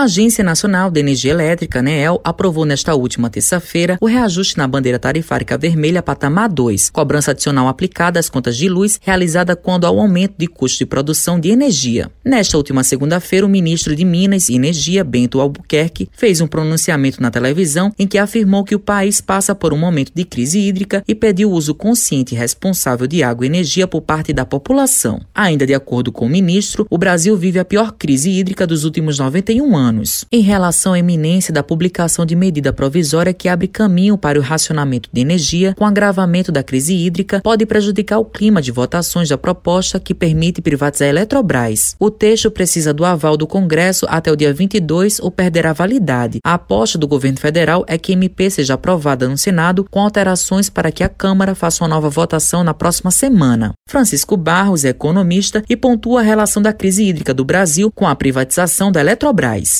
A Agência Nacional de Energia Elétrica, ANEEL, aprovou nesta última terça-feira o reajuste na bandeira tarifárica vermelha patamar 2, cobrança adicional aplicada às contas de luz realizada quando há o aumento de custo de produção de energia. Nesta última segunda-feira, o ministro de Minas e Energia, Bento Albuquerque, fez um pronunciamento na televisão em que afirmou que o país passa por um momento de crise hídrica e pediu o uso consciente e responsável de água e energia por parte da população. Ainda de acordo com o ministro, o Brasil vive a pior crise hídrica dos últimos 91 anos anos. Em relação à eminência da publicação de medida provisória que abre caminho para o racionamento de energia com agravamento da crise hídrica, pode prejudicar o clima de votações da proposta que permite privatizar a Eletrobras. O texto precisa do aval do Congresso até o dia 22 ou perderá validade. A aposta do governo federal é que a MP seja aprovada no Senado com alterações para que a Câmara faça uma nova votação na próxima semana. Francisco Barros é economista e pontua a relação da crise hídrica do Brasil com a privatização da Eletrobras.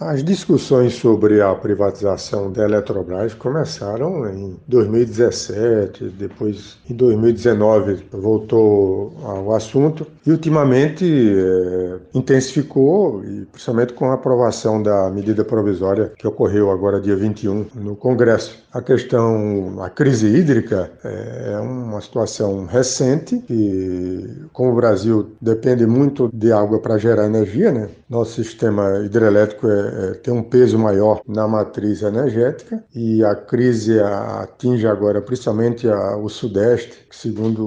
As discussões sobre a privatização da Eletrobras começaram em 2017, depois em 2019 voltou ao assunto e ultimamente é, intensificou, e principalmente com a aprovação da medida provisória que ocorreu agora dia 21 no Congresso. A questão, a crise hídrica é, é uma situação recente e como o Brasil depende muito de água para gerar energia, né? Nosso sistema hidrelétrico é, é, tem um peso maior na matriz energética e a crise atinge agora principalmente a, o Sudeste, que segundo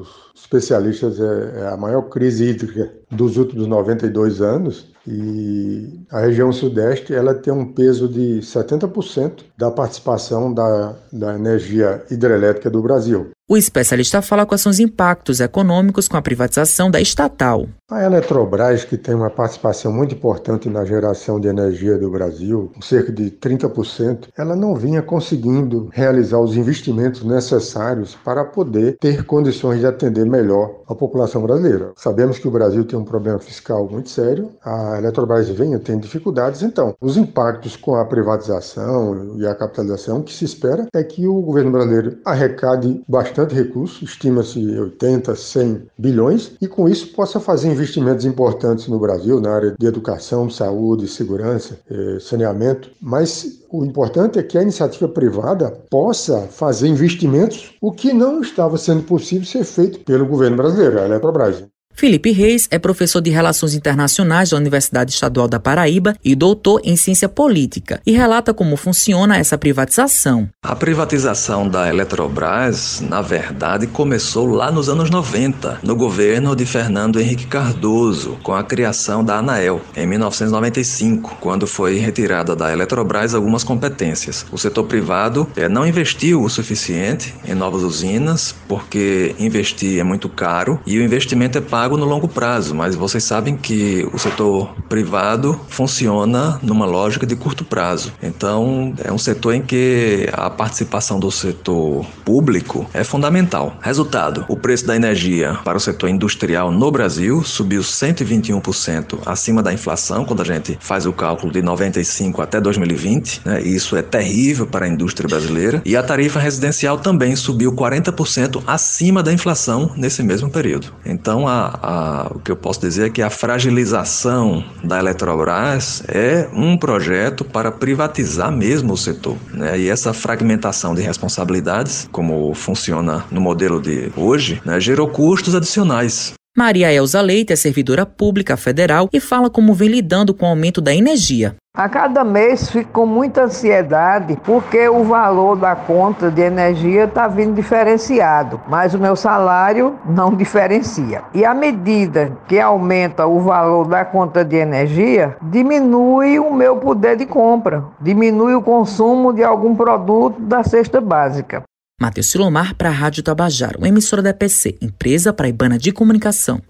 os especialistas é, é a maior crise hídrica dos últimos 92 anos e a região sudeste ela tem um peso de 70% da participação da, da energia hidrelétrica do Brasil. O especialista fala quais são os impactos econômicos com a privatização da estatal. A Eletrobras, que tem uma participação muito importante na geração de energia do Brasil, cerca de 30%, ela não vinha conseguindo realizar os investimentos necessários para poder ter condições de atender melhor a população brasileira. Sabemos que o Brasil tem um problema fiscal muito sério, a Eletrobras vem tendo dificuldades, então os impactos com a privatização e a capitalização que se espera é que o governo brasileiro arrecade bastante recursos, estima-se 80, 100 bilhões, e com isso possa fazer investimentos importantes no Brasil na área de educação, saúde, segurança, eh, saneamento, mas o importante é que a iniciativa privada possa fazer investimentos, o que não estava sendo possível ser feito pelo governo brasileiro, a Eletrobras. Felipe Reis é professor de Relações Internacionais da Universidade Estadual da Paraíba e doutor em Ciência Política e relata como funciona essa privatização. A privatização da Eletrobras, na verdade, começou lá nos anos 90, no governo de Fernando Henrique Cardoso, com a criação da ANAEL, em 1995, quando foi retirada da Eletrobras algumas competências. O setor privado é, não investiu o suficiente em novas usinas, porque investir é muito caro e o investimento é pago pago no longo prazo, mas vocês sabem que o setor privado funciona numa lógica de curto prazo. Então, é um setor em que a participação do setor público é fundamental. Resultado: o preço da energia para o setor industrial no Brasil subiu 121% acima da inflação quando a gente faz o cálculo de 95 até 2020. Né? Isso é terrível para a indústria brasileira. E a tarifa residencial também subiu 40% acima da inflação nesse mesmo período. Então, a, a, o que eu posso dizer é que a fragilização da Eletrobras é um projeto para privatizar mesmo o setor. Né? E essa fragmentação de responsabilidades, como funciona no modelo de hoje, né, gerou custos adicionais. Maria Elza Leite é servidora pública federal e fala como vem lidando com o aumento da energia. A cada mês fico com muita ansiedade porque o valor da conta de energia está vindo diferenciado, mas o meu salário não diferencia. E à medida que aumenta o valor da conta de energia, diminui o meu poder de compra, diminui o consumo de algum produto da cesta básica. Matheus Silomar para a Rádio Tabajaro, emissora da EPC, empresa paraibana de comunicação.